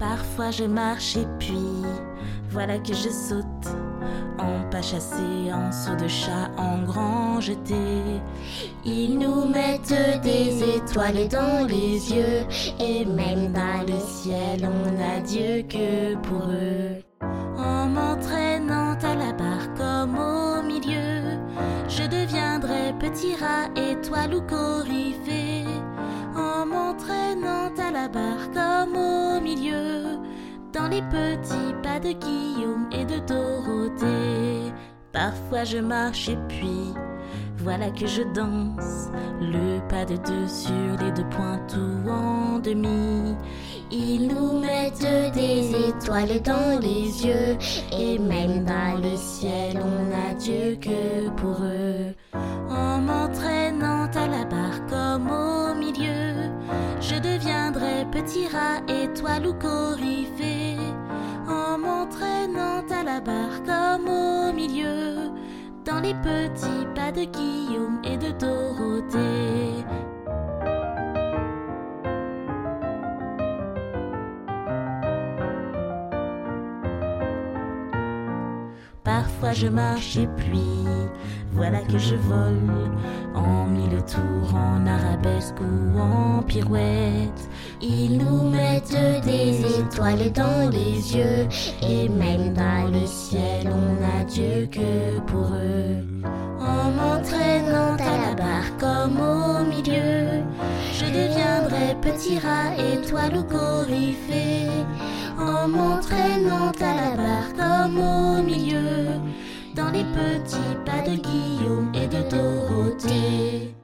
Parfois je marche et puis voilà que je saute en pas chassé, en saut de chat, en grand jeté. Ils nous mettent des étoiles dans les yeux et même dans le ciel on n'a Dieu que pour eux. En m'entraînant à la barre comme au milieu, je deviendrai petit rat, étoile ou coryphée. En m'entraînant à la barre comme au milieu, dans les petits pas de Guillaume et de Dorothée. Parfois je marche et puis voilà que je danse le pas de deux sur les deux points ou en demi. Ils nous mettent des étoiles dans les yeux et même dans le ciel on n'a Dieu que pour eux. En m'entraînant à la barre comme au milieu, je deviendrai petit rat, étoile ou coryphée. Dans les petits pas de Guillaume et de Dorothée. Parfois je marche et puis voilà que je vole en mille tours, en arabesque ou en pirouette. Ils nous mettent des étoiles dans les yeux et même dans le ciel on n'a Dieu que pour eux. En m'entraînant à la petit étoile ou coryphée, en m'entraînant à la barre comme au milieu, dans les petits pas de Guillaume et de Dorothée.